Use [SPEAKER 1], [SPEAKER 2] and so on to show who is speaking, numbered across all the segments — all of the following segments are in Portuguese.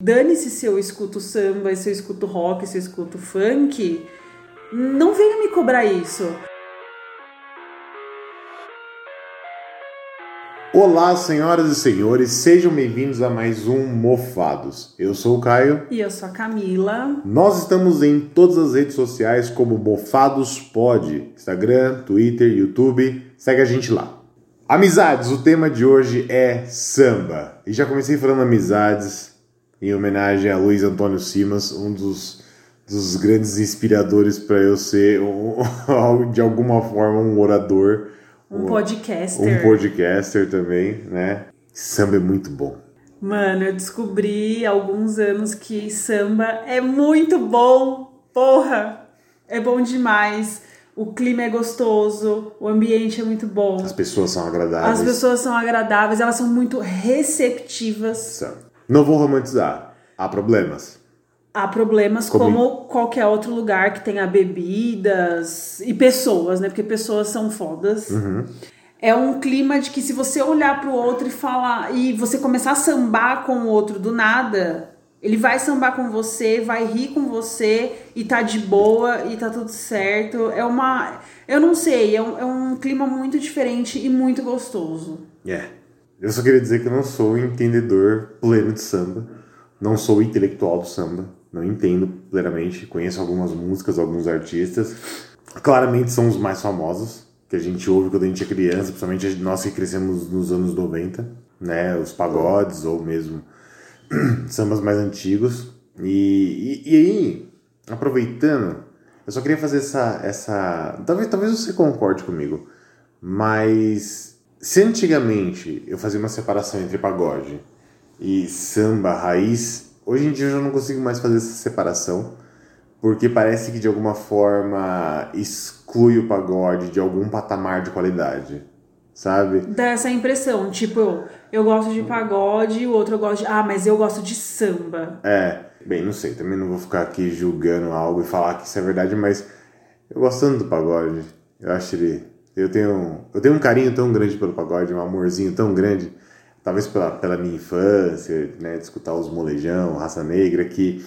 [SPEAKER 1] Dane-se se eu escuto samba, se eu escuto rock, se eu escuto funk. Não venha me cobrar isso.
[SPEAKER 2] Olá, senhoras e senhores, sejam bem-vindos a mais um Mofados. Eu sou o Caio.
[SPEAKER 1] E eu sou a Camila.
[SPEAKER 2] Nós estamos em todas as redes sociais como Mofados Pod, Instagram, Twitter, YouTube. Segue a gente lá. Amizades, o tema de hoje é samba. E já comecei falando amizades em homenagem a Luiz Antônio Simas, um dos, dos grandes inspiradores para eu ser, um, de alguma forma, um orador.
[SPEAKER 1] Um, um podcaster.
[SPEAKER 2] Um podcaster também, né? Samba é muito bom.
[SPEAKER 1] Mano, eu descobri há alguns anos que samba é muito bom. Porra! É bom demais. O clima é gostoso, o ambiente é muito bom.
[SPEAKER 2] As pessoas são agradáveis.
[SPEAKER 1] As pessoas são agradáveis, elas são muito receptivas.
[SPEAKER 2] São. Não vou romantizar. Há problemas.
[SPEAKER 1] Há problemas como... como qualquer outro lugar que tenha bebidas e pessoas, né? Porque pessoas são fodas.
[SPEAKER 2] Uhum.
[SPEAKER 1] É um clima de que se você olhar para o outro e falar e você começar a sambar com o outro do nada, ele vai sambar com você, vai rir com você e tá de boa e tá tudo certo. É uma. Eu não sei, é um, é um clima muito diferente e muito gostoso.
[SPEAKER 2] É. Yeah. Eu só queria dizer que eu não sou entendedor pleno de samba, não sou intelectual do samba, não entendo plenamente, conheço algumas músicas, alguns artistas. Claramente são os mais famosos, que a gente ouve quando a gente é criança, principalmente nós que crescemos nos anos 90, né? Os pagodes ou mesmo sambas mais antigos. E, e, e, aí, aproveitando, eu só queria fazer essa. essa talvez, talvez você concorde comigo, mas se antigamente eu fazia uma separação entre pagode e samba raiz, hoje em dia eu já não consigo mais fazer essa separação, porque parece que de alguma forma exclui o pagode de algum patamar de qualidade, sabe?
[SPEAKER 1] Dá essa impressão, tipo, eu gosto de pagode, o outro eu gosto de. Ah, mas eu gosto de samba.
[SPEAKER 2] É, bem, não sei, também não vou ficar aqui julgando algo e falar que isso é verdade, mas eu gosto tanto do pagode, eu acho ele eu tenho, eu tenho um carinho tão grande pelo pagode, um amorzinho tão grande, talvez pela, pela minha infância, né, de escutar os molejão, raça negra, que.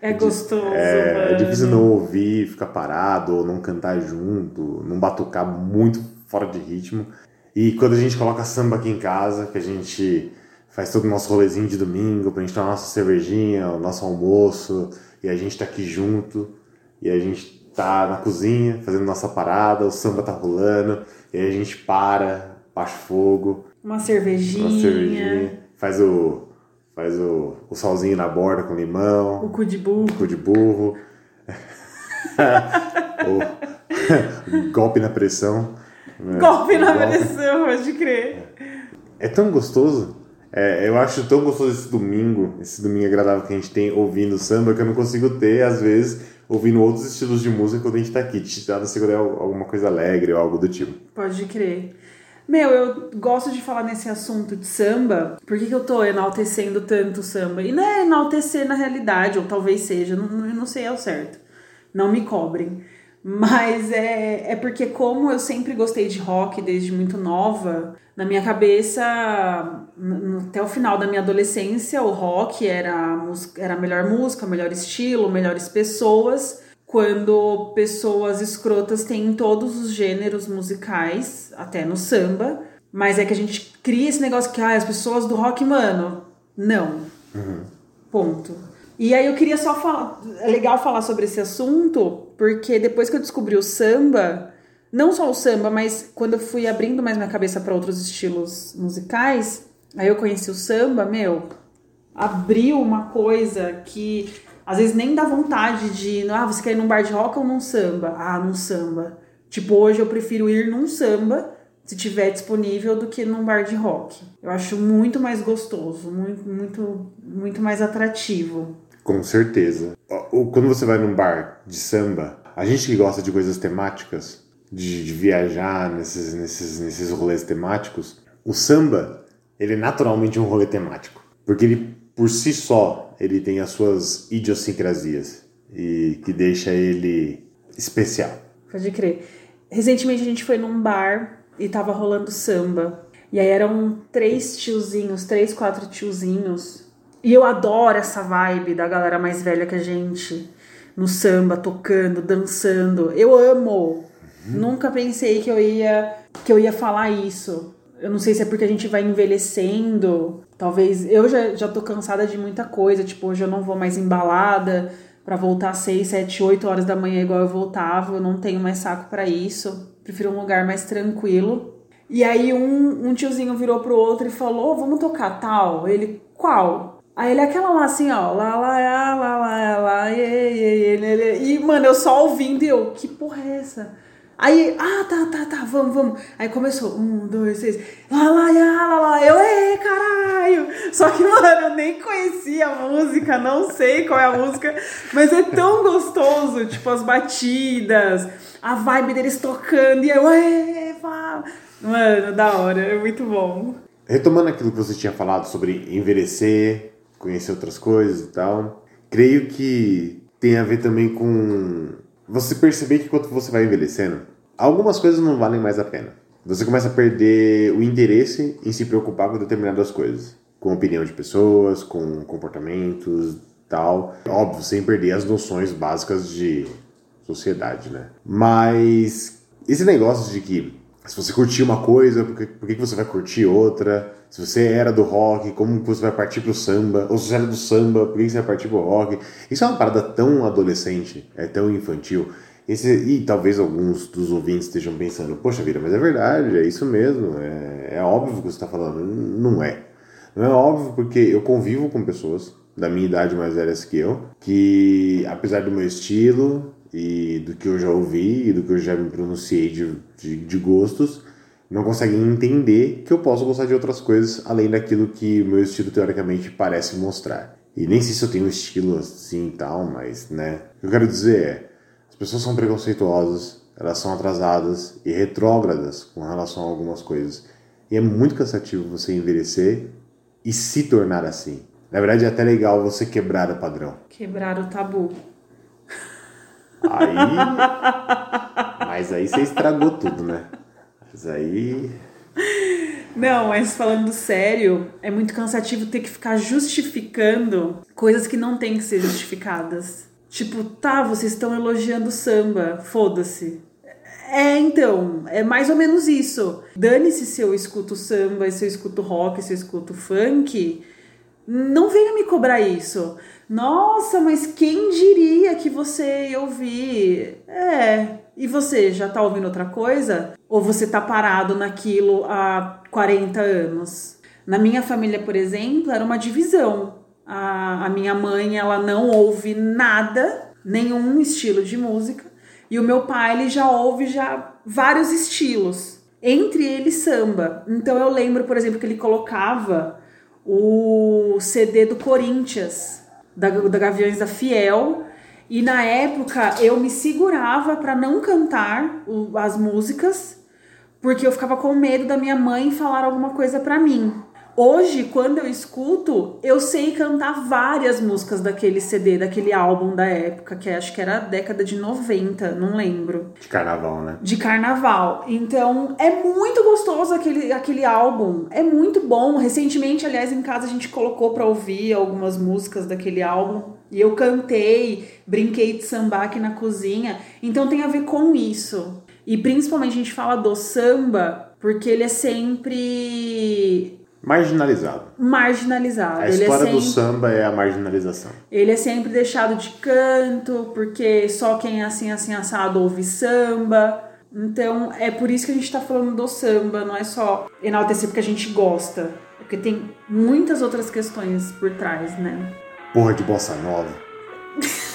[SPEAKER 1] É gostoso.
[SPEAKER 2] É, é, difícil não ouvir, ficar parado, ou não cantar junto, não batucar muito fora de ritmo. E quando a gente coloca samba aqui em casa, que a gente faz todo o nosso rolezinho de domingo, pra gente tomar nossa cervejinha, o nosso almoço, e a gente tá aqui junto, e a gente tá na cozinha fazendo nossa parada, o samba tá rolando, e aí a gente para, baixa fogo.
[SPEAKER 1] Uma cervejinha.
[SPEAKER 2] Uma cervejinha. Faz o. Faz o, o salzinho na borda com limão.
[SPEAKER 1] O cu de burro.
[SPEAKER 2] O cu de burro. o, golpe na pressão.
[SPEAKER 1] Né? Golpe na golpe. pressão, pode crer.
[SPEAKER 2] É tão gostoso. É, eu acho tão gostoso esse domingo, esse domingo agradável que a gente tem ouvindo samba, que eu não consigo ter, às vezes, ouvindo outros estilos de música quando a gente tá aqui, te dá segurar alguma coisa alegre ou algo do tipo.
[SPEAKER 1] Pode crer. Meu, eu gosto de falar nesse assunto de samba. Por que, que eu tô enaltecendo tanto o samba? E não é enaltecer na realidade, ou talvez seja, não, não sei ao certo. Não me cobrem. Mas é, é porque, como eu sempre gostei de rock desde muito nova, na minha cabeça, até o final da minha adolescência, o rock era a, música, era a melhor música, o melhor estilo, melhores pessoas. Quando pessoas escrotas têm em todos os gêneros musicais, até no samba. Mas é que a gente cria esse negócio que ah, as pessoas do rock, mano, não.
[SPEAKER 2] Uhum.
[SPEAKER 1] Ponto. E aí eu queria só falar. É legal falar sobre esse assunto, porque depois que eu descobri o samba, não só o samba, mas quando eu fui abrindo mais minha cabeça para outros estilos musicais, aí eu conheci o samba, meu, abriu uma coisa que às vezes nem dá vontade de, ah, você quer ir num bar de rock ou num samba? Ah, num samba. Tipo, hoje eu prefiro ir num samba se tiver disponível do que num bar de rock. Eu acho muito mais gostoso, muito muito muito mais atrativo.
[SPEAKER 2] Com certeza. Quando você vai num bar de samba, a gente que gosta de coisas temáticas, de, de viajar nesses, nesses, nesses rolês temáticos, o samba, ele é naturalmente um rolê temático. Porque ele, por si só, ele tem as suas idiosincrasias e que deixa ele especial.
[SPEAKER 1] Pode crer. Recentemente a gente foi num bar e tava rolando samba. E aí eram três tiozinhos, três, quatro tiozinhos E eu adoro essa vibe da galera mais velha que a gente, no samba, tocando, dançando. Eu amo. Uhum. Nunca pensei que eu ia que eu ia falar isso. Eu não sei se é porque a gente vai envelhecendo. Talvez eu já, já tô cansada de muita coisa. Tipo, hoje eu não vou mais embalada para voltar às 6, 7, 8 horas da manhã igual eu voltava. Eu não tenho mais saco para isso. Prefiro um lugar mais tranquilo. E aí um, um tiozinho virou pro outro e falou: oh, vamos tocar tal. Ele, qual? Aí ele aquela lá assim, ó, lá, lá, lá, lá, lá, lá, e, e, e, e, mano, eu só ouvindo e eu, que porra é essa? Aí, ah, tá, tá, tá, vamos, vamos. Aí começou, um, dois, três, lá, lá, lá, lá, lá, eu, ei, caralho. Só que, mano, eu nem conhecia a música, não sei qual é a música, mas é tão gostoso, tipo, as batidas, a vibe deles tocando, e eu, ei, fala. Mano, da hora, é muito bom.
[SPEAKER 2] Retomando aquilo que você tinha falado sobre envelhecer, conhecer outras coisas e tal, creio que tem a ver também com você perceber que quando você vai envelhecendo, algumas coisas não valem mais a pena. Você começa a perder o interesse em se preocupar com determinadas coisas, com opinião de pessoas, com comportamentos, tal. Óbvio, sem perder as noções básicas de sociedade, né? Mas esse negócio de que se você curtir uma coisa, por que, por que você vai curtir outra? Se você era do rock, como você vai partir pro samba? Ou se você era do samba, por que você vai partir pro rock? Isso é uma parada tão adolescente, é tão infantil. Esse, e talvez alguns dos ouvintes estejam pensando, poxa vida, mas é verdade, é isso mesmo, é, é óbvio que você está falando. Não é. Não é óbvio porque eu convivo com pessoas da minha idade mais velhas que eu, que apesar do meu estilo e do que eu já ouvi e do que eu já me pronunciei de, de, de gostos, não conseguem entender que eu posso gostar de outras coisas além daquilo que meu estilo teoricamente parece mostrar. E nem sei se eu tenho estilo assim e tal, mas, né? O que eu quero dizer é: as pessoas são preconceituosas, elas são atrasadas e retrógradas com relação a algumas coisas. E é muito cansativo você envelhecer e se tornar assim. Na verdade, é até legal você quebrar o padrão.
[SPEAKER 1] Quebrar o tabu.
[SPEAKER 2] Aí. Mas aí você estragou tudo, né? Mas aí.
[SPEAKER 1] Não, mas falando sério, é muito cansativo ter que ficar justificando coisas que não têm que ser justificadas. Tipo, tá, vocês estão elogiando samba, foda-se. É, então, é mais ou menos isso. Dane-se se eu escuto samba, se eu escuto rock, se eu escuto funk. Não venha me cobrar isso. Nossa, mas quem diria que você ia ouvir? É. E você já tá ouvindo outra coisa? Ou você tá parado naquilo há 40 anos? Na minha família, por exemplo, era uma divisão. A, a minha mãe, ela não ouve nada, nenhum estilo de música. E o meu pai, ele já ouve já vários estilos. Entre eles, samba. Então eu lembro, por exemplo, que ele colocava o CD do Corinthians da, da Gaviões da Fiel. E na época eu me segurava para não cantar o, as músicas, porque eu ficava com medo da minha mãe falar alguma coisa para mim. Hoje, quando eu escuto, eu sei cantar várias músicas daquele CD, daquele álbum da época, que acho que era a década de 90, não lembro.
[SPEAKER 2] De carnaval, né?
[SPEAKER 1] De carnaval. Então, é muito gostoso aquele, aquele álbum. É muito bom. Recentemente, aliás, em casa a gente colocou para ouvir algumas músicas daquele álbum. E eu cantei, brinquei de samba aqui na cozinha. Então tem a ver com isso. E principalmente a gente fala do samba porque ele é sempre
[SPEAKER 2] Marginalizado.
[SPEAKER 1] Marginalizado.
[SPEAKER 2] A história é sempre, do samba é a marginalização.
[SPEAKER 1] Ele é sempre deixado de canto, porque só quem é assim, assim, assado ouve samba. Então, é por isso que a gente tá falando do samba, não é só enaltecer porque a gente gosta. Porque tem muitas outras questões por trás, né?
[SPEAKER 2] Porra de bossa nova.